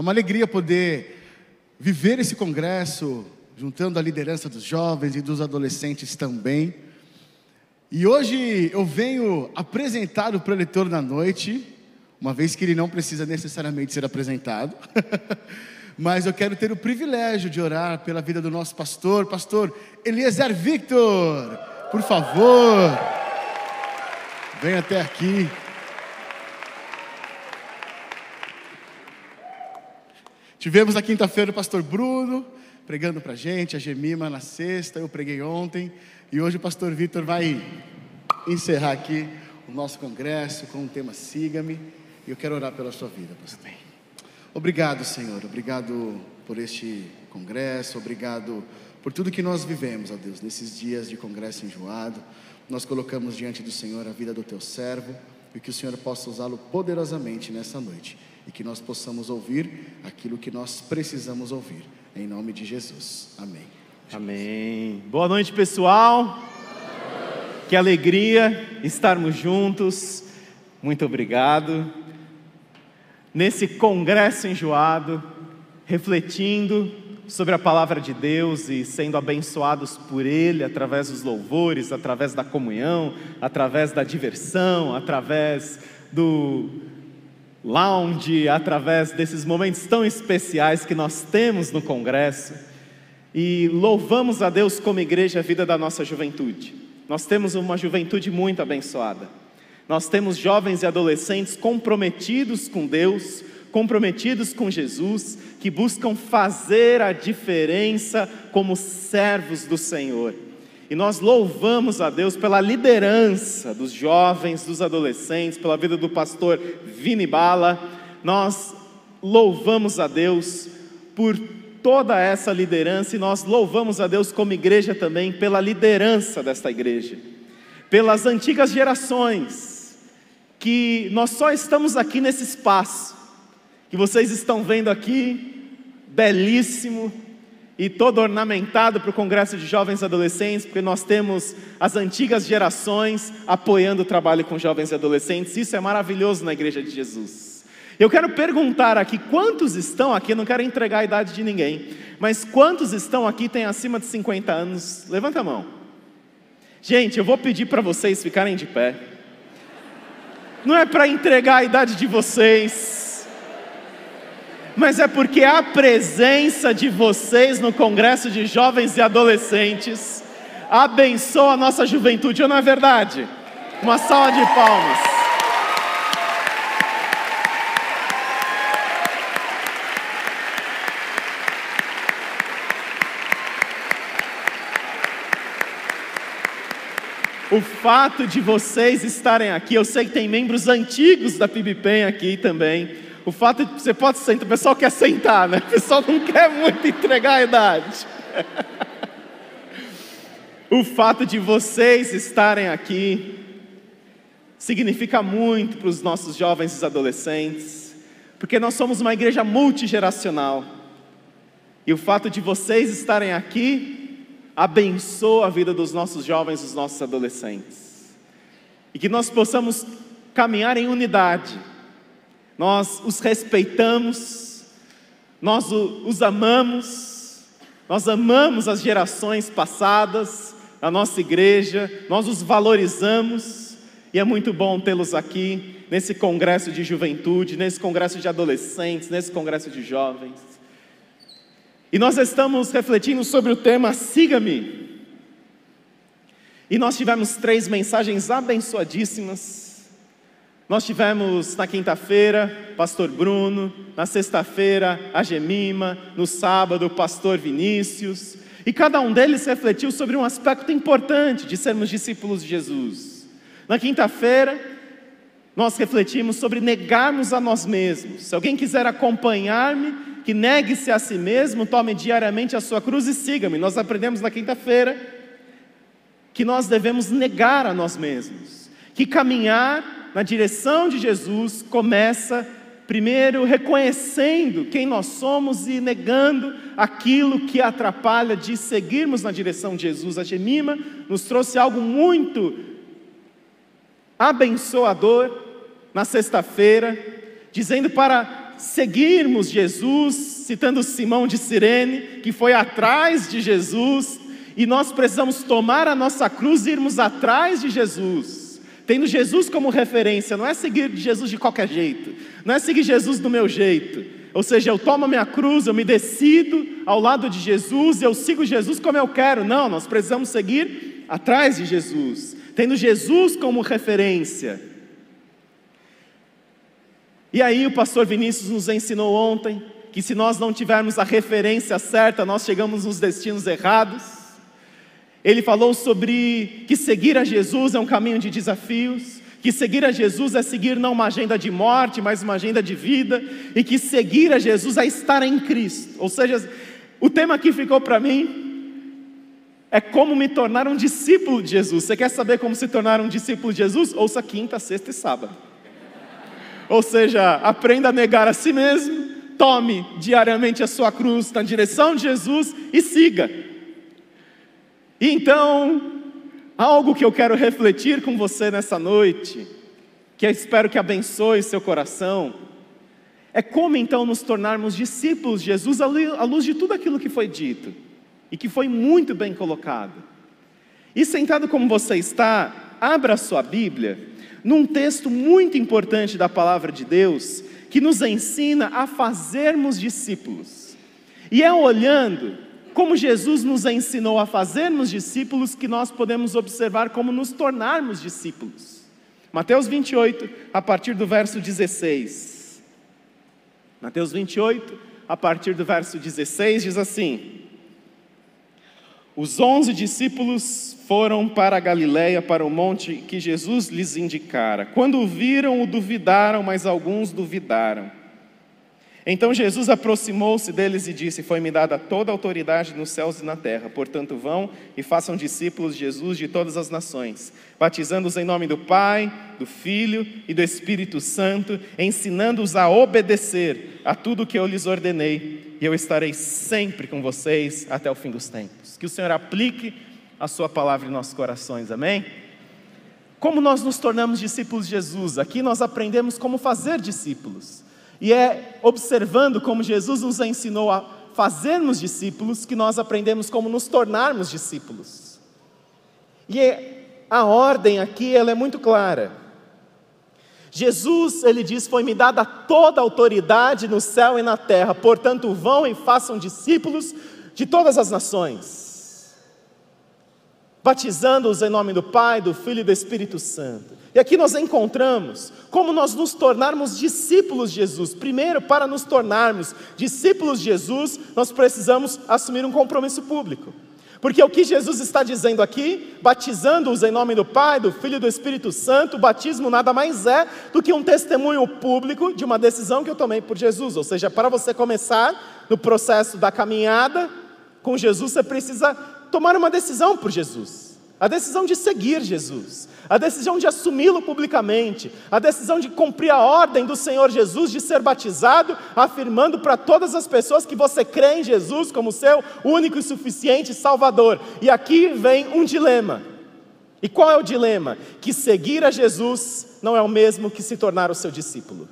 É uma alegria poder viver esse congresso, juntando a liderança dos jovens e dos adolescentes também. E hoje eu venho apresentar o preletor na noite, uma vez que ele não precisa necessariamente ser apresentado. Mas eu quero ter o privilégio de orar pela vida do nosso pastor, pastor Eliezer Victor. Por favor, venha até aqui. Tivemos na quinta-feira o pastor Bruno pregando para a gente, a Gemima na sexta, eu preguei ontem, e hoje o pastor Vitor vai encerrar aqui o nosso congresso com o tema Siga-me, e eu quero orar pela sua vida, pastor. Obrigado, Senhor, obrigado por este congresso, obrigado por tudo que nós vivemos, ó Deus, nesses dias de congresso enjoado. Nós colocamos diante do Senhor a vida do teu servo e que o Senhor possa usá-lo poderosamente nessa noite e que nós possamos ouvir aquilo que nós precisamos ouvir. Em nome de Jesus. Amém. Amém. Boa noite, pessoal. Que alegria estarmos juntos. Muito obrigado. Nesse congresso enjoado, refletindo sobre a palavra de Deus e sendo abençoados por Ele através dos louvores, através da comunhão, através da diversão, através do lounge, através desses momentos tão especiais que nós temos no Congresso. E louvamos a Deus como igreja a vida da nossa juventude. Nós temos uma juventude muito abençoada. Nós temos jovens e adolescentes comprometidos com Deus, comprometidos com Jesus, que buscam fazer a diferença como servos do Senhor. E nós louvamos a Deus pela liderança dos jovens, dos adolescentes, pela vida do pastor Vini Bala. Nós louvamos a Deus por toda essa liderança e nós louvamos a Deus como igreja também pela liderança desta igreja, pelas antigas gerações, que nós só estamos aqui nesse espaço, que vocês estão vendo aqui, belíssimo, e todo ornamentado para o Congresso de Jovens e Adolescentes, porque nós temos as antigas gerações apoiando o trabalho com jovens e adolescentes. Isso é maravilhoso na Igreja de Jesus. Eu quero perguntar aqui, quantos estão aqui, não quero entregar a idade de ninguém, mas quantos estão aqui têm acima de 50 anos? Levanta a mão. Gente, eu vou pedir para vocês ficarem de pé. Não é para entregar a idade de vocês, mas é porque a presença de vocês no Congresso de Jovens e Adolescentes abençoa a nossa juventude, ou não é verdade? Uma salva de palmas. O fato de vocês estarem aqui, eu sei que tem membros antigos da PIBPEN aqui também o fato de você pode sentar, o pessoal quer sentar, né? O pessoal não quer muito entregar a idade. o fato de vocês estarem aqui significa muito para os nossos jovens e adolescentes, porque nós somos uma igreja multigeracional. E o fato de vocês estarem aqui abençoa a vida dos nossos jovens e dos nossos adolescentes. E que nós possamos caminhar em unidade nós os respeitamos, nós os amamos, nós amamos as gerações passadas, a nossa igreja, nós os valorizamos, e é muito bom tê-los aqui, nesse congresso de juventude, nesse congresso de adolescentes, nesse congresso de jovens. E nós estamos refletindo sobre o tema Siga-me. E nós tivemos três mensagens abençoadíssimas nós tivemos na quinta-feira, pastor Bruno, na sexta-feira, a Gemima, no sábado, o pastor Vinícius, e cada um deles refletiu sobre um aspecto importante de sermos discípulos de Jesus. Na quinta-feira, nós refletimos sobre negarmos a nós mesmos. Se alguém quiser acompanhar-me, que negue-se a si mesmo, tome diariamente a sua cruz e siga-me. Nós aprendemos na quinta-feira que nós devemos negar a nós mesmos, que caminhar na direção de Jesus começa primeiro reconhecendo quem nós somos e negando aquilo que atrapalha de seguirmos na direção de Jesus. A Gemima nos trouxe algo muito abençoador na sexta-feira, dizendo para seguirmos Jesus, citando Simão de Cirene, que foi atrás de Jesus, e nós precisamos tomar a nossa cruz e irmos atrás de Jesus, tendo Jesus como referência, não é seguir Jesus de qualquer jeito, não é seguir Jesus do meu jeito, ou seja, eu tomo a minha cruz, eu me decido ao lado de Jesus, eu sigo Jesus como eu quero, não, nós precisamos seguir atrás de Jesus, tendo Jesus como referência. E aí o pastor Vinícius nos ensinou ontem que se nós não tivermos a referência certa, nós chegamos nos destinos errados. Ele falou sobre que seguir a Jesus é um caminho de desafios, que seguir a Jesus é seguir não uma agenda de morte, mas uma agenda de vida, e que seguir a Jesus é estar em Cristo. Ou seja, o tema que ficou para mim é como me tornar um discípulo de Jesus. Você quer saber como se tornar um discípulo de Jesus? Ouça quinta, sexta e sábado. Ou seja, aprenda a negar a si mesmo, tome diariamente a sua cruz na direção de Jesus e siga. E então, algo que eu quero refletir com você nessa noite, que eu espero que abençoe seu coração, é como então nos tornarmos discípulos de Jesus à luz de tudo aquilo que foi dito e que foi muito bem colocado. E sentado como você está, abra sua Bíblia num texto muito importante da palavra de Deus, que nos ensina a fazermos discípulos. E é olhando como Jesus nos ensinou a fazermos discípulos que nós podemos observar como nos tornarmos discípulos. Mateus 28, a partir do verso 16. Mateus 28, a partir do verso 16, diz assim: Os onze discípulos foram para a Galiléia, para o monte que Jesus lhes indicara. Quando o viram, o duvidaram, mas alguns duvidaram. Então Jesus aproximou-se deles e disse: Foi-me dada toda a autoridade nos céus e na terra. Portanto, vão e façam discípulos Jesus de todas as nações, batizando-os em nome do Pai, do Filho e do Espírito Santo, ensinando-os a obedecer a tudo o que eu lhes ordenei. E eu estarei sempre com vocês até o fim dos tempos. Que o Senhor aplique a Sua palavra em nossos corações, amém? Como nós nos tornamos discípulos de Jesus? Aqui nós aprendemos como fazer discípulos, e é observando como Jesus nos ensinou a fazermos discípulos que nós aprendemos como nos tornarmos discípulos. E é, a ordem aqui ela é muito clara. Jesus, ele diz: Foi-me dada toda a autoridade no céu e na terra, portanto, vão e façam discípulos de todas as nações batizando-os em nome do Pai, do Filho e do Espírito Santo. E aqui nós encontramos como nós nos tornarmos discípulos de Jesus. Primeiro, para nos tornarmos discípulos de Jesus, nós precisamos assumir um compromisso público. Porque o que Jesus está dizendo aqui, batizando-os em nome do Pai, do Filho e do Espírito Santo, o batismo nada mais é do que um testemunho público de uma decisão que eu tomei por Jesus. Ou seja, para você começar no processo da caminhada com Jesus, você precisa tomar uma decisão por Jesus, a decisão de seguir Jesus, a decisão de assumi-lo publicamente, a decisão de cumprir a ordem do Senhor Jesus de ser batizado, afirmando para todas as pessoas que você crê em Jesus como seu único e suficiente Salvador. E aqui vem um dilema. E qual é o dilema? Que seguir a Jesus não é o mesmo que se tornar o seu discípulo.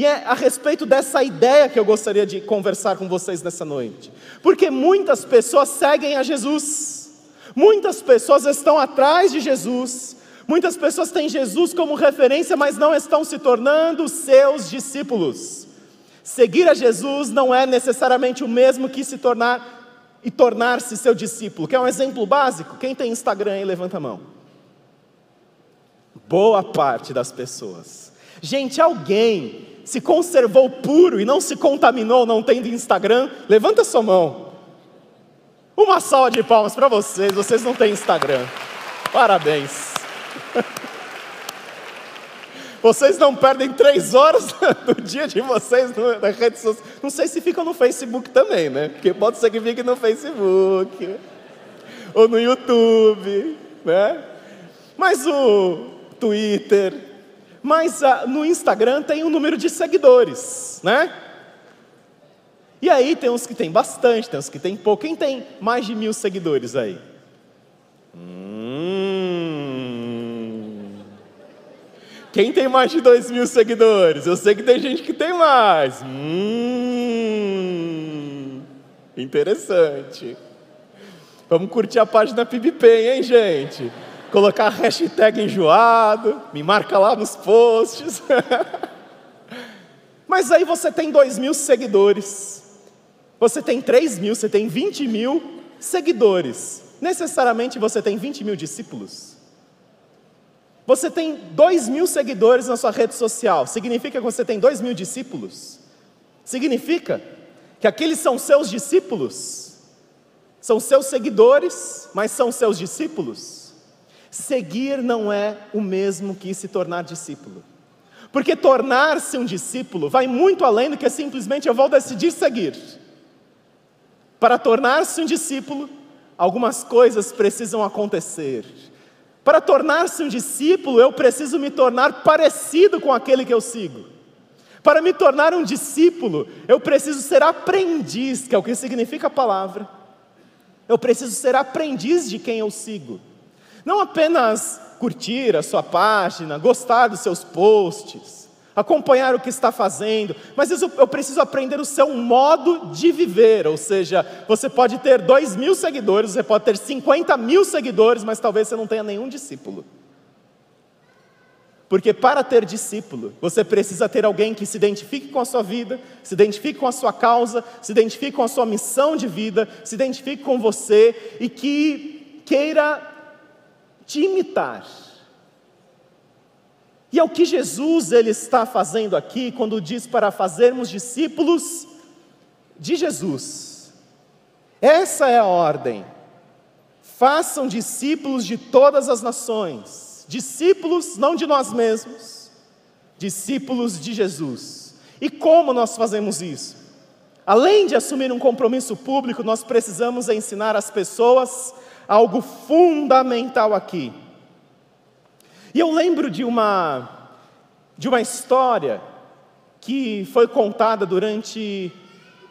E é a respeito dessa ideia que eu gostaria de conversar com vocês nessa noite. Porque muitas pessoas seguem a Jesus, muitas pessoas estão atrás de Jesus, muitas pessoas têm Jesus como referência, mas não estão se tornando seus discípulos. Seguir a Jesus não é necessariamente o mesmo que se tornar e tornar-se seu discípulo. Quer um exemplo básico? Quem tem Instagram aí, levanta a mão. Boa parte das pessoas. Gente, alguém se conservou puro e não se contaminou não tendo Instagram, levanta sua mão. Uma salva de palmas para vocês, vocês não têm Instagram. Parabéns. Vocês não perdem três horas do dia de vocês na rede social. Não sei se ficam no Facebook também, né? Porque pode ser que fique no Facebook ou no YouTube, né? Mas o Twitter, mas ah, no Instagram tem um número de seguidores, né? E aí tem uns que tem bastante, tem uns que tem pouco. Quem tem mais de mil seguidores aí? Hum. Quem tem mais de dois mil seguidores? Eu sei que tem gente que tem mais. Hum, interessante. Vamos curtir a página PibPen, hein, gente? Colocar a hashtag enjoado, me marca lá nos posts. Mas aí você tem dois mil seguidores, você tem três mil, você tem vinte mil seguidores. Necessariamente você tem vinte mil discípulos. Você tem dois mil seguidores na sua rede social. Significa que você tem dois mil discípulos? Significa que aqueles são seus discípulos? São seus seguidores, mas são seus discípulos? Seguir não é o mesmo que se tornar discípulo. Porque tornar-se um discípulo vai muito além do que simplesmente eu vou decidir seguir. Para tornar-se um discípulo, algumas coisas precisam acontecer. Para tornar-se um discípulo, eu preciso me tornar parecido com aquele que eu sigo. Para me tornar um discípulo, eu preciso ser aprendiz, que é o que significa a palavra. Eu preciso ser aprendiz de quem eu sigo. Não apenas curtir a sua página, gostar dos seus posts, acompanhar o que está fazendo, mas eu preciso aprender o seu modo de viver. Ou seja, você pode ter dois mil seguidores, você pode ter 50 mil seguidores, mas talvez você não tenha nenhum discípulo. Porque para ter discípulo, você precisa ter alguém que se identifique com a sua vida, se identifique com a sua causa, se identifique com a sua missão de vida, se identifique com você e que queira te imitar. E é o que Jesus ele está fazendo aqui quando diz para fazermos discípulos de Jesus. Essa é a ordem. Façam discípulos de todas as nações, discípulos não de nós mesmos, discípulos de Jesus. E como nós fazemos isso? Além de assumir um compromisso público, nós precisamos ensinar as pessoas algo fundamental aqui. E eu lembro de uma, de uma história que foi contada durante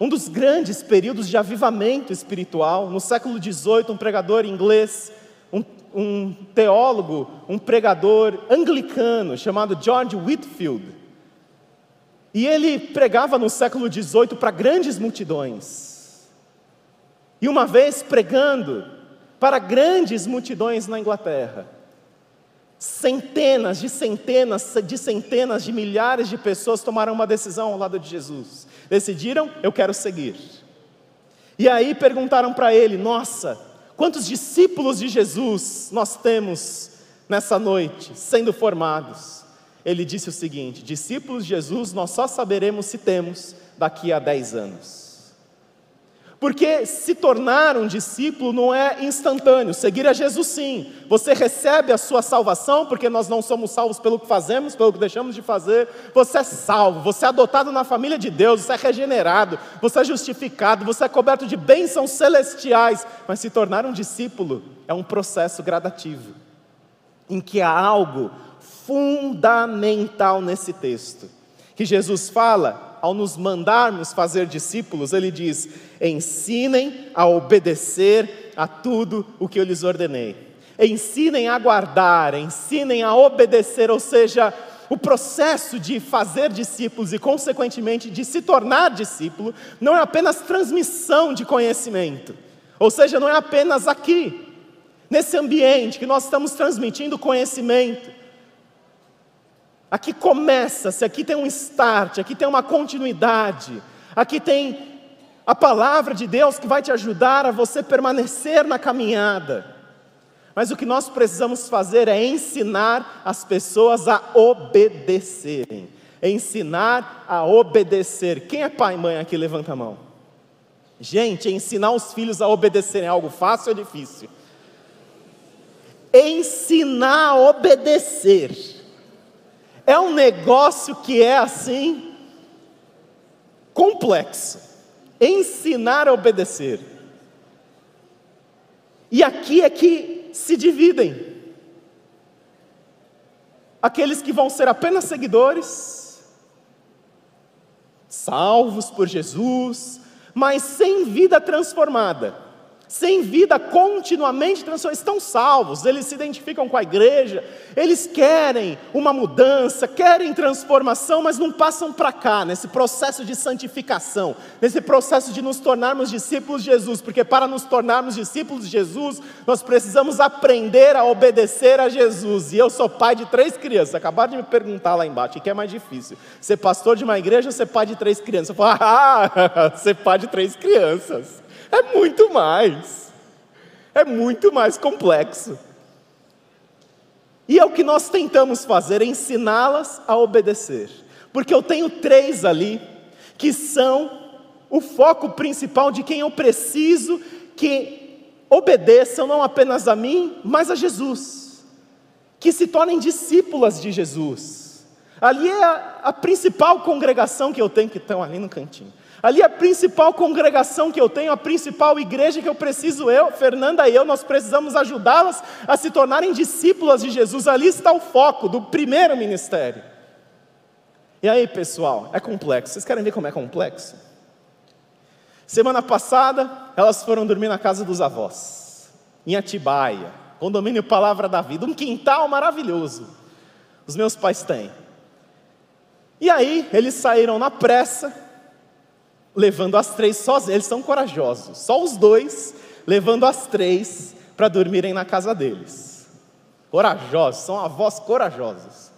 um dos grandes períodos de avivamento espiritual. No século XVIII, um pregador inglês, um, um teólogo, um pregador anglicano chamado George Whitfield. E ele pregava no século XVIII para grandes multidões. E uma vez pregando, para grandes multidões na Inglaterra. Centenas de centenas de centenas de milhares de pessoas tomaram uma decisão ao lado de Jesus. Decidiram, eu quero seguir. E aí perguntaram para ele: Nossa, quantos discípulos de Jesus nós temos nessa noite sendo formados? Ele disse o seguinte: Discípulos de Jesus nós só saberemos se temos daqui a 10 anos. Porque se tornar um discípulo não é instantâneo, seguir a Jesus sim. Você recebe a sua salvação, porque nós não somos salvos pelo que fazemos, pelo que deixamos de fazer. Você é salvo, você é adotado na família de Deus, você é regenerado, você é justificado, você é coberto de bênçãos celestiais. Mas se tornar um discípulo é um processo gradativo, em que há algo fundamental nesse texto, que Jesus fala ao nos mandarmos fazer discípulos, ele diz: ensinem a obedecer a tudo o que eu lhes ordenei. Ensinem a guardar, ensinem a obedecer, ou seja, o processo de fazer discípulos e, consequentemente, de se tornar discípulo, não é apenas transmissão de conhecimento, ou seja, não é apenas aqui, nesse ambiente que nós estamos transmitindo conhecimento, Aqui começa-se, aqui tem um start, aqui tem uma continuidade, aqui tem a palavra de Deus que vai te ajudar a você permanecer na caminhada. Mas o que nós precisamos fazer é ensinar as pessoas a obedecerem. Ensinar a obedecer. Quem é pai e mãe aqui? Levanta a mão. Gente, ensinar os filhos a obedecerem é algo fácil ou difícil? Ensinar a obedecer é um negócio que é assim complexo. Ensinar a obedecer. E aqui é que se dividem. Aqueles que vão ser apenas seguidores, salvos por Jesus, mas sem vida transformada. Sem vida continuamente transformados, estão salvos, eles se identificam com a igreja, eles querem uma mudança, querem transformação, mas não passam para cá, nesse processo de santificação, nesse processo de nos tornarmos discípulos de Jesus, porque para nos tornarmos discípulos de Jesus, nós precisamos aprender a obedecer a Jesus. E eu sou pai de três crianças, acabaram de me perguntar lá embaixo, o que é mais difícil? Ser pastor de uma igreja ou ser pai de três crianças? Eu falo, ah, ser pai de três crianças. É muito mais. É muito mais complexo. E é o que nós tentamos fazer, é ensiná-las a obedecer. Porque eu tenho três ali que são o foco principal de quem eu preciso que obedeçam não apenas a mim, mas a Jesus. Que se tornem discípulas de Jesus. Ali é a, a principal congregação que eu tenho, que estão ali no cantinho. Ali a principal congregação que eu tenho, a principal igreja que eu preciso, eu, Fernanda e eu, nós precisamos ajudá-las a se tornarem discípulas de Jesus. Ali está o foco do primeiro ministério. E aí, pessoal, é complexo. Vocês querem ver como é complexo? Semana passada, elas foram dormir na casa dos avós, em Atibaia, condomínio Palavra da Vida, um quintal maravilhoso. Os meus pais têm. E aí, eles saíram na pressa, levando as três sozinhos. Eles são corajosos, só os dois levando as três para dormirem na casa deles. Corajosos, são avós corajosos.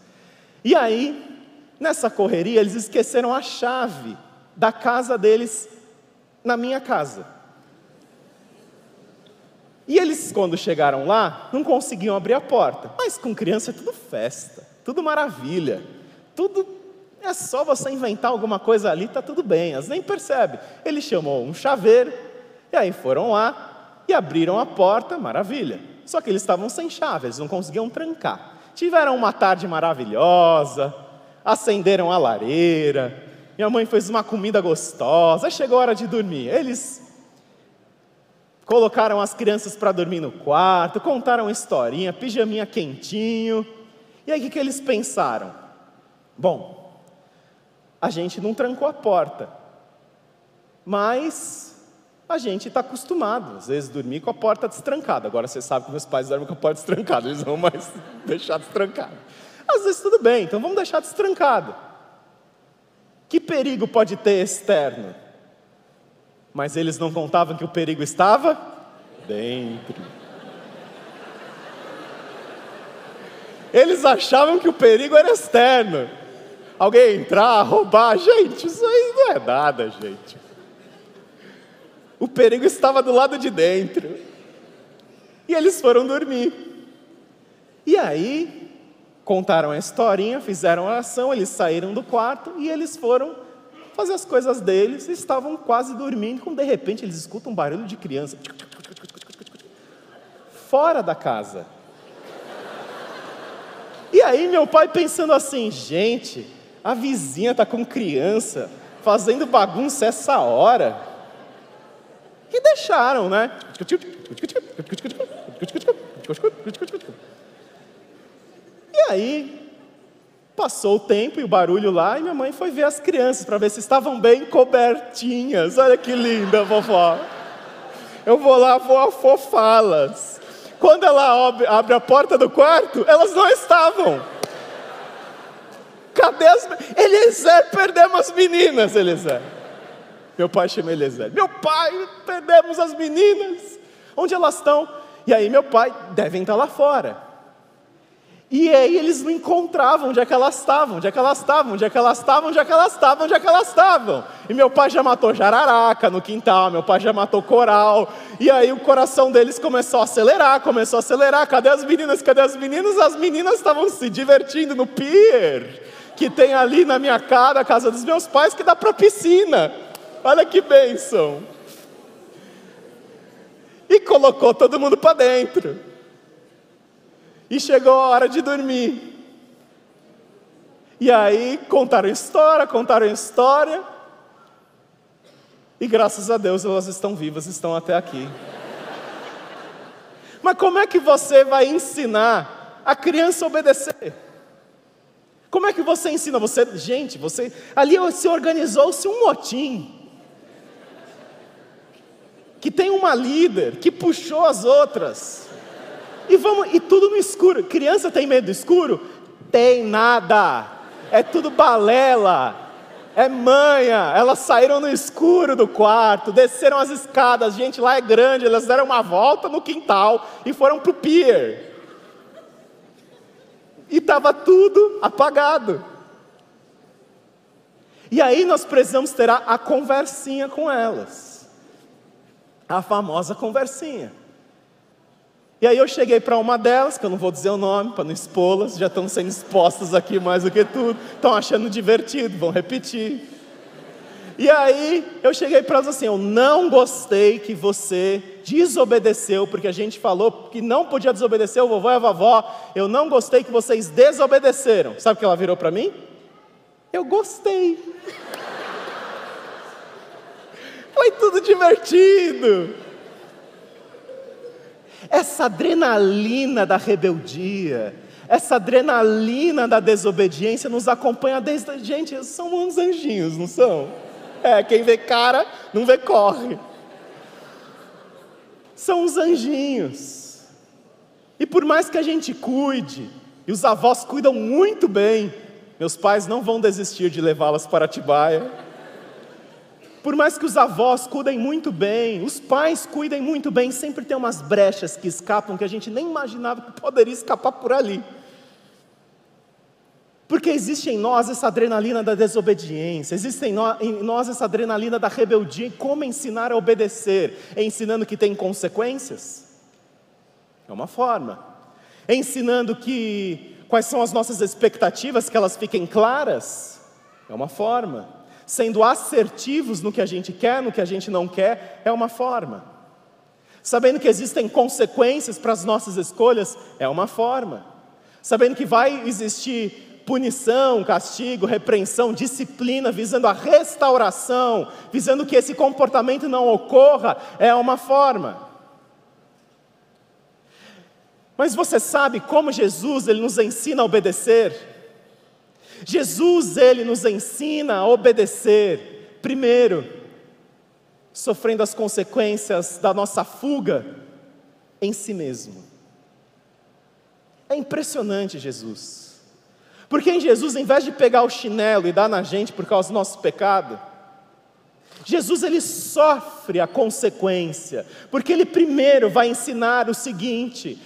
E aí, nessa correria, eles esqueceram a chave da casa deles na minha casa. E eles, quando chegaram lá, não conseguiam abrir a porta. Mas com criança é tudo festa, tudo maravilha, tudo é só você inventar alguma coisa ali, está tudo bem, elas nem percebem. Ele chamou um chaveiro, e aí foram lá e abriram a porta, maravilha. Só que eles estavam sem chave, eles não conseguiam trancar. Tiveram uma tarde maravilhosa, acenderam a lareira, minha mãe fez uma comida gostosa, chegou a hora de dormir. Eles colocaram as crianças para dormir no quarto, contaram historinha, pijaminha quentinho. E aí o que eles pensaram? Bom, a gente não trancou a porta, mas a gente está acostumado, às vezes, dormir com a porta destrancada. Agora você sabe que meus pais dormem com a porta destrancada, eles vão mais deixar destrancada. Às vezes tudo bem, então vamos deixar destrancado. Que perigo pode ter externo? Mas eles não contavam que o perigo estava dentro. Eles achavam que o perigo era externo alguém entrar, roubar. Gente, isso aí não é nada, gente. O perigo estava do lado de dentro. E eles foram dormir. E aí, contaram a historinha, fizeram a oração, eles saíram do quarto e eles foram fazer as coisas deles, estavam quase dormindo, quando de repente eles escutam um barulho de criança. Fora da casa. E aí meu pai pensando assim, gente, a vizinha está com criança, fazendo bagunça essa hora. E deixaram, né? E aí, passou o tempo e o barulho lá, e minha mãe foi ver as crianças para ver se estavam bem cobertinhas. Olha que linda, vovó. Eu vou lá, vou afofá-las. Quando ela abre a porta do quarto, elas não estavam. Cadê as. Eliezer, perdemos as meninas, Eliezer. Meu pai chama Eliezer. Meu pai, perdemos as meninas. Onde elas estão? E aí, meu pai, devem estar lá fora. E aí eles não encontravam onde é que elas estavam, onde é que elas estavam, onde é que elas estavam, onde é que elas estavam, onde é que elas estavam. E meu pai já matou jararaca no quintal, meu pai já matou coral. E aí o coração deles começou a acelerar, começou a acelerar. Cadê as meninas? Cadê as meninas? As meninas estavam se divertindo no pier que tem ali na minha cara, a casa dos meus pais, que dá para piscina. Olha que bênção. E colocou todo mundo para dentro. E chegou a hora de dormir. E aí contaram história, contaram história. E graças a Deus elas estão vivas, estão até aqui. Mas como é que você vai ensinar a criança a obedecer? Como é que você ensina? Você, gente, você ali se organizou-se um motim. que tem uma líder que puxou as outras. E vamos, e tudo no escuro. Criança tem medo do escuro? Tem nada. É tudo balela. É manha. Elas saíram no escuro do quarto, desceram as escadas. Gente, lá é grande. Elas deram uma volta no quintal e foram pro pier. E estava tudo apagado. E aí nós precisamos ter a, a conversinha com elas. A famosa conversinha. E aí eu cheguei para uma delas, que eu não vou dizer o nome para não expô-las, já estão sendo expostas aqui mais do que tudo, estão achando divertido, vão repetir. E aí eu cheguei para elas assim: eu não gostei que você desobedeceu, porque a gente falou que não podia desobedecer o vovô e a vovó. Eu não gostei que vocês desobedeceram. Sabe o que ela virou para mim? Eu gostei. Foi tudo divertido. Essa adrenalina da rebeldia, essa adrenalina da desobediência nos acompanha desde. Gente, são uns anjinhos, não são? É, quem vê cara, não vê corre. São os anjinhos. E por mais que a gente cuide, e os avós cuidam muito bem, meus pais não vão desistir de levá-las para Atibaia. Por mais que os avós cuidem muito bem, os pais cuidem muito bem, sempre tem umas brechas que escapam que a gente nem imaginava que poderia escapar por ali. Porque existe em nós essa adrenalina da desobediência, existe em nós essa adrenalina da rebeldia. E como ensinar a obedecer? É ensinando que tem consequências? É uma forma. É ensinando que Quais são as nossas expectativas, que elas fiquem claras? É uma forma. Sendo assertivos no que a gente quer, no que a gente não quer, é uma forma. Sabendo que existem consequências para as nossas escolhas, é uma forma. Sabendo que vai existir punição, castigo, repreensão, disciplina, visando a restauração, visando que esse comportamento não ocorra, é uma forma. Mas você sabe como Jesus ele nos ensina a obedecer? Jesus ele nos ensina a obedecer, primeiro, sofrendo as consequências da nossa fuga em si mesmo. É impressionante Jesus. Porque em Jesus, em vez de pegar o chinelo e dar na gente por causa do nosso pecado, Jesus ele sofre a consequência, porque ele primeiro vai ensinar o seguinte: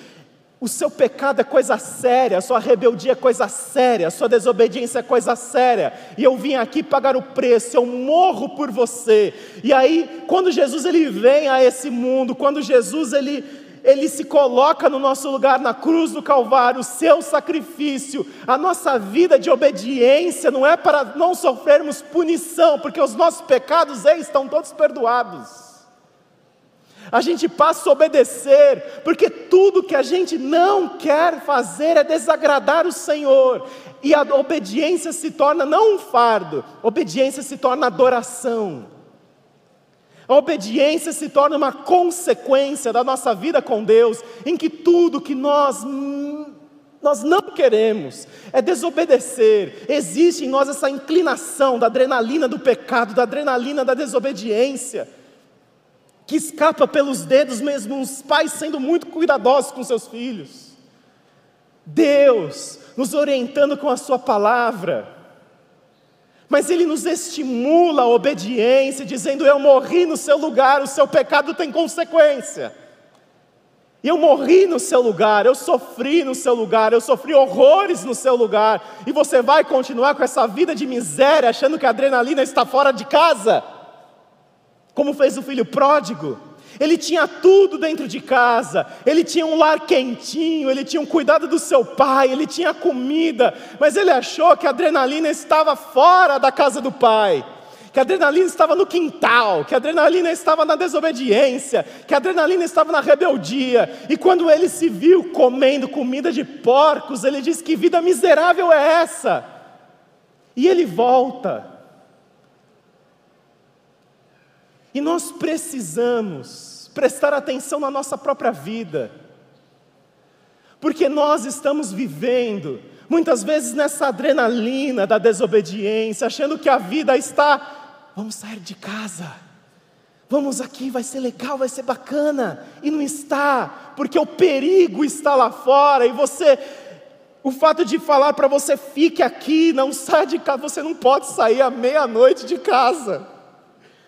o seu pecado é coisa séria, a sua rebeldia é coisa séria, a sua desobediência é coisa séria. E eu vim aqui pagar o preço, eu morro por você. E aí, quando Jesus ele vem a esse mundo, quando Jesus ele ele se coloca no nosso lugar na cruz do Calvário, o seu sacrifício, a nossa vida de obediência não é para não sofrermos punição, porque os nossos pecados estão todos perdoados a gente passa a obedecer, porque tudo que a gente não quer fazer é desagradar o Senhor, e a obediência se torna não um fardo, obediência se torna adoração. A obediência se torna uma consequência da nossa vida com Deus, em que tudo que nós nós não queremos é desobedecer. Existe em nós essa inclinação da adrenalina do pecado, da adrenalina da desobediência que escapa pelos dedos mesmo os pais sendo muito cuidadosos com seus filhos. Deus nos orientando com a Sua palavra, mas Ele nos estimula a obediência, dizendo: Eu morri no seu lugar, o seu pecado tem consequência. Eu morri no seu lugar, eu sofri no seu lugar, eu sofri horrores no seu lugar, e você vai continuar com essa vida de miséria, achando que a adrenalina está fora de casa? como fez o filho pródigo. Ele tinha tudo dentro de casa, ele tinha um lar quentinho, ele tinha um cuidado do seu pai, ele tinha comida, mas ele achou que a adrenalina estava fora da casa do pai, que a adrenalina estava no quintal, que a adrenalina estava na desobediência, que a adrenalina estava na rebeldia, e quando ele se viu comendo comida de porcos, ele disse: Que vida miserável é essa? E ele volta E nós precisamos prestar atenção na nossa própria vida, porque nós estamos vivendo, muitas vezes nessa adrenalina da desobediência, achando que a vida está, vamos sair de casa, Vamos aqui, vai ser legal, vai ser bacana. E não está, porque o perigo está lá fora e você o fato de falar para você fique aqui, não sai de casa, você não pode sair à meia-noite de casa.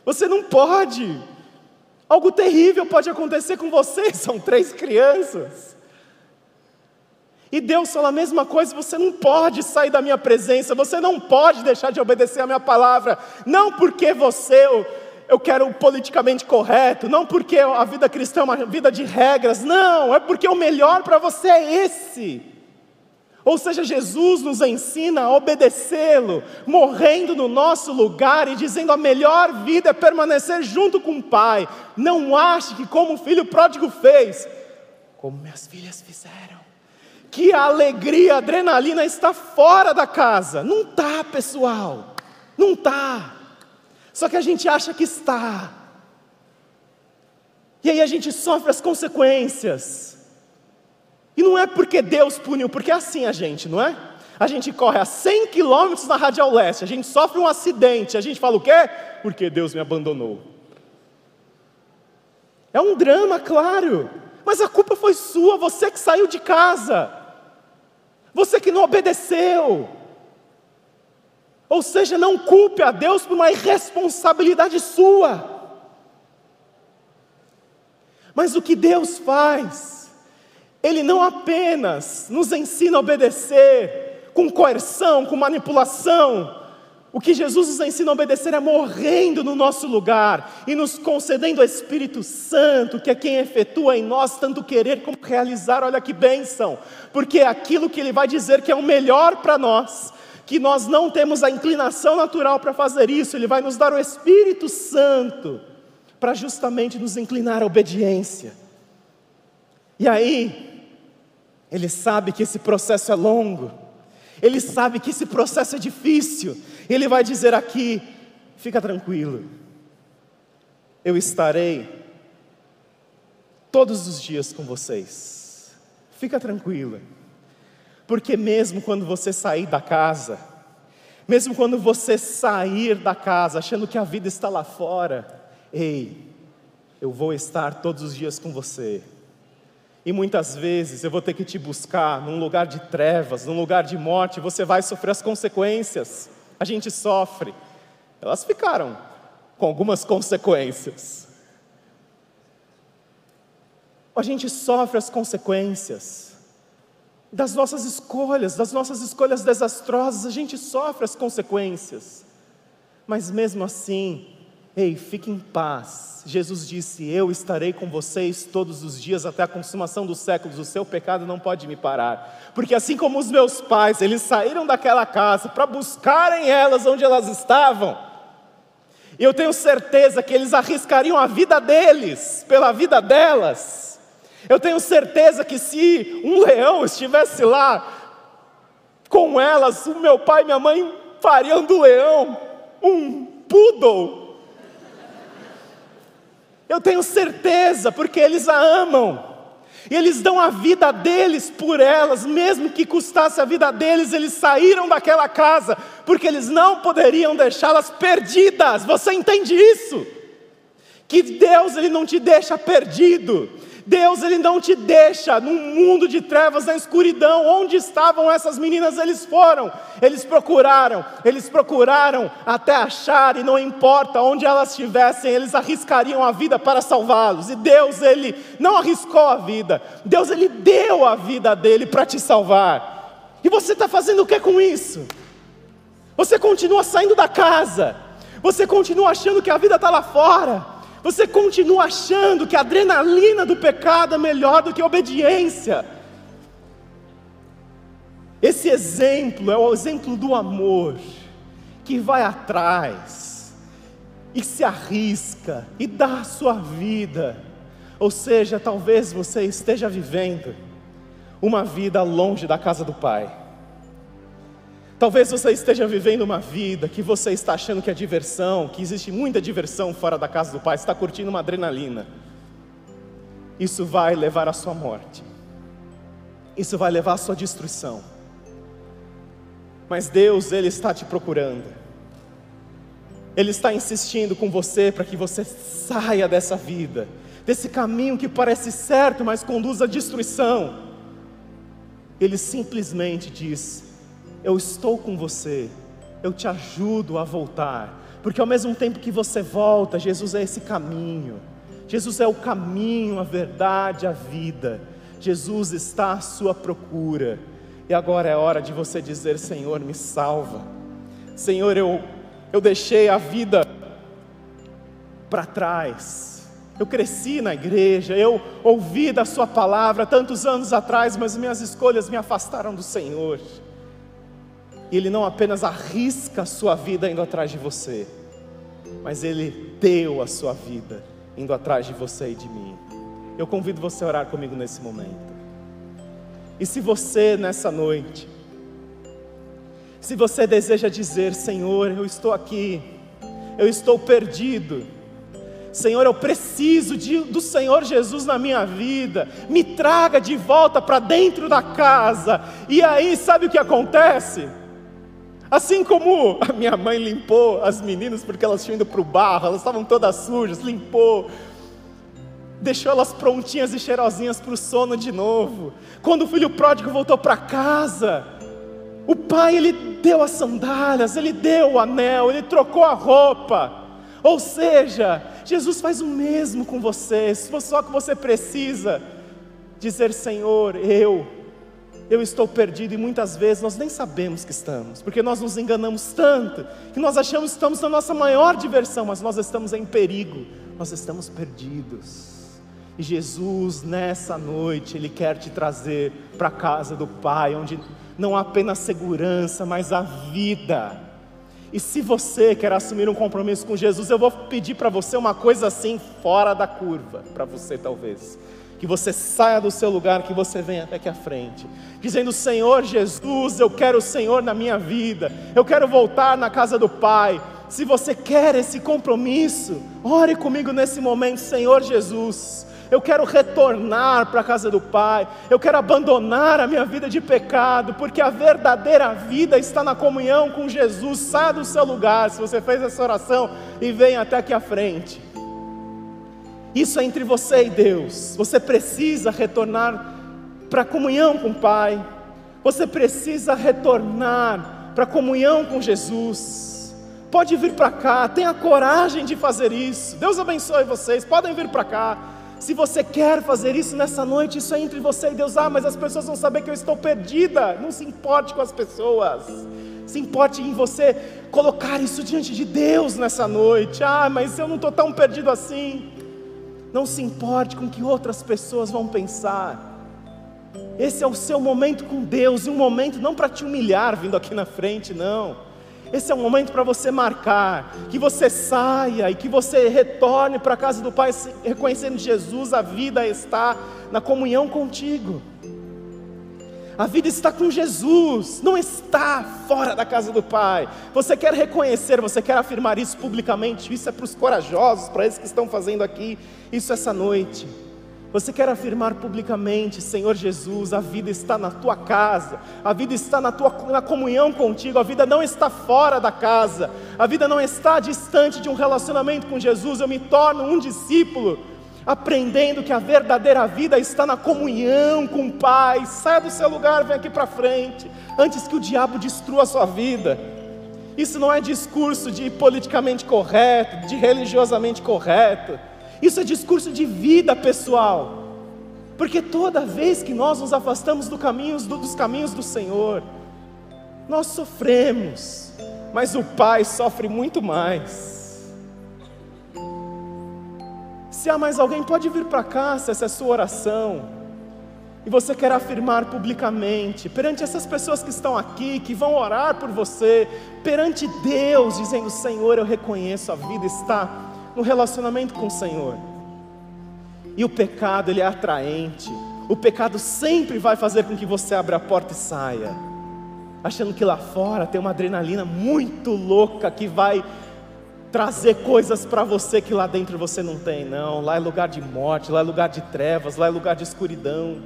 Você não pode. Algo terrível pode acontecer com você, são três crianças. E Deus fala a mesma coisa: você não pode sair da minha presença, você não pode deixar de obedecer a minha palavra, não porque você, eu, eu quero o politicamente correto, não porque a vida cristã é uma vida de regras, não, é porque o melhor para você é esse. Ou seja, Jesus nos ensina a obedecê-lo, morrendo no nosso lugar e dizendo a melhor vida é permanecer junto com o Pai. Não ache que, como o filho pródigo fez, como minhas filhas fizeram, que a alegria, a adrenalina está fora da casa. Não está, pessoal, não está. Só que a gente acha que está. E aí a gente sofre as consequências. E não é porque Deus puniu, porque é assim a gente, não é? A gente corre a 100 quilômetros na Radial Leste, a gente sofre um acidente, a gente fala o quê? Porque Deus me abandonou. É um drama, claro, mas a culpa foi sua, você que saiu de casa, você que não obedeceu. Ou seja, não culpe a Deus por uma irresponsabilidade sua. Mas o que Deus faz? Ele não apenas nos ensina a obedecer com coerção, com manipulação. O que Jesus nos ensina a obedecer é morrendo no nosso lugar e nos concedendo o Espírito Santo, que é quem efetua em nós tanto querer como realizar. Olha que bênção, porque é aquilo que Ele vai dizer que é o melhor para nós, que nós não temos a inclinação natural para fazer isso, Ele vai nos dar o Espírito Santo para justamente nos inclinar à obediência. E aí, ele sabe que esse processo é longo, ele sabe que esse processo é difícil, ele vai dizer aqui: fica tranquilo, eu estarei todos os dias com vocês, fica tranquila, porque mesmo quando você sair da casa, mesmo quando você sair da casa achando que a vida está lá fora, ei, eu vou estar todos os dias com você. E muitas vezes eu vou ter que te buscar num lugar de trevas, num lugar de morte, você vai sofrer as consequências. A gente sofre. Elas ficaram com algumas consequências. A gente sofre as consequências das nossas escolhas, das nossas escolhas desastrosas, a gente sofre as consequências. Mas mesmo assim, Ei, fique em paz. Jesus disse: Eu estarei com vocês todos os dias até a consumação dos séculos. O seu pecado não pode me parar. Porque assim como os meus pais, eles saíram daquela casa para buscarem elas onde elas estavam. Eu tenho certeza que eles arriscariam a vida deles pela vida delas. Eu tenho certeza que se um leão estivesse lá com elas, o meu pai e minha mãe fariam do leão um poodle eu tenho certeza, porque eles a amam. E eles dão a vida deles por elas, mesmo que custasse a vida deles, eles saíram daquela casa, porque eles não poderiam deixá-las perdidas. Você entende isso? Que Deus ele não te deixa perdido. Deus ele não te deixa num mundo de trevas, na escuridão. Onde estavam essas meninas? Eles foram, eles procuraram, eles procuraram até achar, e não importa onde elas estivessem, eles arriscariam a vida para salvá-los. E Deus ele não arriscou a vida, Deus ele deu a vida dele para te salvar. E você está fazendo o que com isso? Você continua saindo da casa, você continua achando que a vida está lá fora. Você continua achando que a adrenalina do pecado é melhor do que a obediência. Esse exemplo é o exemplo do amor, que vai atrás e se arrisca e dá a sua vida. Ou seja, talvez você esteja vivendo uma vida longe da casa do Pai. Talvez você esteja vivendo uma vida que você está achando que é diversão, que existe muita diversão fora da casa do Pai, você está curtindo uma adrenalina. Isso vai levar à sua morte, isso vai levar à sua destruição. Mas Deus, Ele está te procurando. Ele está insistindo com você para que você saia dessa vida, desse caminho que parece certo, mas conduz à destruição. Ele simplesmente diz: Eu estou com você, eu te ajudo a voltar, porque ao mesmo tempo que você volta, Jesus é esse caminho. Jesus é o caminho, a verdade, a vida. Jesus está à sua procura. E agora é hora de você dizer: Senhor, me salva. Senhor, eu, eu deixei a vida para trás. Eu cresci na igreja, eu ouvi da Sua palavra tantos anos atrás, mas minhas escolhas me afastaram do Senhor. E Ele não apenas arrisca a sua vida indo atrás de você, mas Ele deu a sua vida indo atrás de você e de mim. Eu convido você a orar comigo nesse momento. E se você nessa noite, se você deseja dizer, Senhor, eu estou aqui, eu estou perdido, Senhor, eu preciso de, do Senhor Jesus na minha vida, me traga de volta para dentro da casa, e aí sabe o que acontece? Assim como a minha mãe limpou as meninas porque elas tinham ido para o barro, elas estavam todas sujas, limpou, deixou elas prontinhas e cheirosinhas para o sono de novo. Quando o filho pródigo voltou para casa, o pai ele deu as sandálias, ele deu o anel, ele trocou a roupa. Ou seja, Jesus faz o mesmo com você, só que você precisa dizer: Senhor, eu eu estou perdido e muitas vezes nós nem sabemos que estamos, porque nós nos enganamos tanto que nós achamos que estamos na nossa maior diversão, mas nós estamos em perigo, nós estamos perdidos. E Jesus, nessa noite, Ele quer te trazer para a casa do Pai, onde não há apenas segurança, mas a vida. E se você quer assumir um compromisso com Jesus, eu vou pedir para você uma coisa assim, fora da curva, para você talvez que você saia do seu lugar, que você venha até aqui à frente, dizendo: Senhor Jesus, eu quero o Senhor na minha vida, eu quero voltar na casa do Pai. Se você quer esse compromisso, ore comigo nesse momento, Senhor Jesus. Eu quero retornar para a casa do Pai, eu quero abandonar a minha vida de pecado, porque a verdadeira vida está na comunhão com Jesus. Saia do seu lugar, se você fez essa oração, e venha até aqui à frente. Isso é entre você e Deus. Você precisa retornar para a comunhão com o Pai. Você precisa retornar para a comunhão com Jesus. Pode vir para cá, tenha coragem de fazer isso. Deus abençoe vocês. Podem vir para cá. Se você quer fazer isso nessa noite, isso é entre você e Deus. Ah, mas as pessoas vão saber que eu estou perdida. Não se importe com as pessoas. Se importe em você colocar isso diante de Deus nessa noite. Ah, mas eu não estou tão perdido assim. Não se importe com o que outras pessoas vão pensar. Esse é o seu momento com Deus, e um momento não para te humilhar vindo aqui na frente, não. Esse é um momento para você marcar, que você saia e que você retorne para a casa do Pai, reconhecendo Jesus, a vida está na comunhão contigo. A vida está com Jesus, não está fora da casa do Pai. Você quer reconhecer, você quer afirmar isso publicamente? Isso é para os corajosos, para esses que estão fazendo aqui isso essa noite. Você quer afirmar publicamente, Senhor Jesus, a vida está na tua casa, a vida está na tua na comunhão contigo, a vida não está fora da casa, a vida não está distante de um relacionamento com Jesus. Eu me torno um discípulo aprendendo que a verdadeira vida está na comunhão com o Pai. Saia do seu lugar, vem aqui para frente, antes que o diabo destrua a sua vida. Isso não é discurso de politicamente correto, de religiosamente correto. Isso é discurso de vida pessoal. Porque toda vez que nós nos afastamos do caminhos, do, dos caminhos do Senhor, nós sofremos, mas o Pai sofre muito mais. Se há mais alguém, pode vir para cá, se essa é a sua oração. E você quer afirmar publicamente, perante essas pessoas que estão aqui, que vão orar por você, perante Deus, dizendo: Senhor, eu reconheço, a vida está no relacionamento com o Senhor. E o pecado, ele é atraente. O pecado sempre vai fazer com que você abra a porta e saia, achando que lá fora tem uma adrenalina muito louca que vai trazer coisas para você que lá dentro você não tem, não. Lá é lugar de morte, lá é lugar de trevas, lá é lugar de escuridão.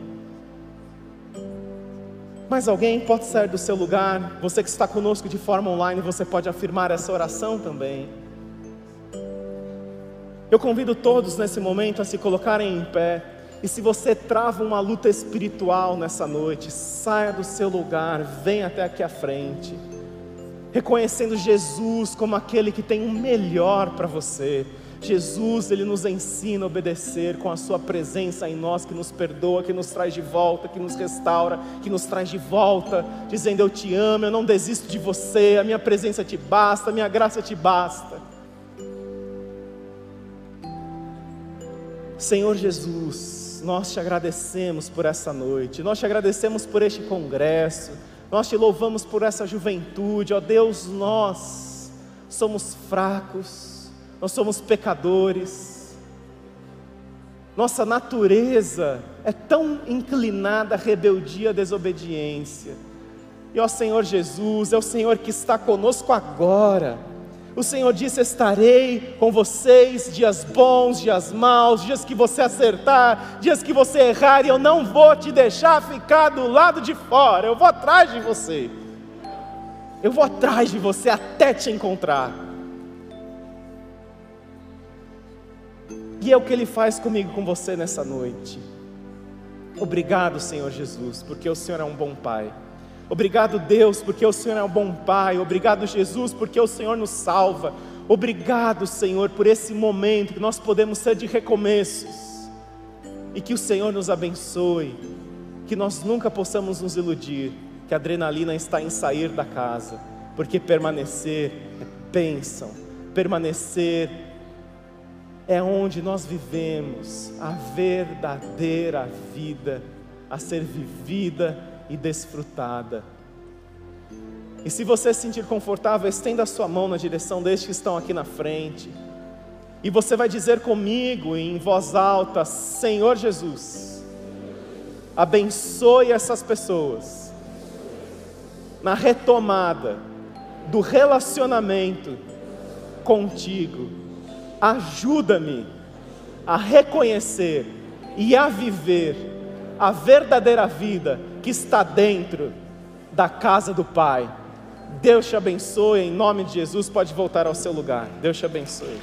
Mas alguém pode sair do seu lugar, você que está conosco de forma online, você pode afirmar essa oração também. Eu convido todos nesse momento a se colocarem em pé. E se você trava uma luta espiritual nessa noite, saia do seu lugar, venha até aqui à frente, reconhecendo Jesus como aquele que tem o melhor para você. Jesus, ele nos ensina a obedecer com a sua presença em nós, que nos perdoa, que nos traz de volta, que nos restaura, que nos traz de volta, dizendo: Eu te amo, eu não desisto de você, a minha presença te basta, a minha graça te basta. Senhor Jesus, nós te agradecemos por essa noite, nós te agradecemos por este congresso, nós te louvamos por essa juventude, ó Deus, nós somos fracos, nós somos pecadores, nossa natureza é tão inclinada à rebeldia, à desobediência, e ó Senhor Jesus, é o Senhor que está conosco agora, o Senhor disse: Estarei com vocês, dias bons, dias maus, dias que você acertar, dias que você errar, e eu não vou te deixar ficar do lado de fora, eu vou atrás de você. Eu vou atrás de você até te encontrar. E é o que Ele faz comigo, com você nessa noite. Obrigado, Senhor Jesus, porque o Senhor é um bom Pai. Obrigado, Deus, porque o Senhor é um bom Pai. Obrigado, Jesus, porque o Senhor nos salva. Obrigado, Senhor, por esse momento que nós podemos ser de recomeços. E que o Senhor nos abençoe. Que nós nunca possamos nos iludir que a adrenalina está em sair da casa, porque permanecer é bênção. Permanecer é onde nós vivemos a verdadeira vida a ser vivida e desfrutada. E se você se sentir confortável, estenda a sua mão na direção destes que estão aqui na frente. E você vai dizer comigo em voz alta: Senhor Jesus, abençoe essas pessoas na retomada do relacionamento contigo. Ajuda-me a reconhecer e a viver a verdadeira vida que está dentro da casa do Pai. Deus te abençoe, em nome de Jesus, pode voltar ao seu lugar. Deus te abençoe.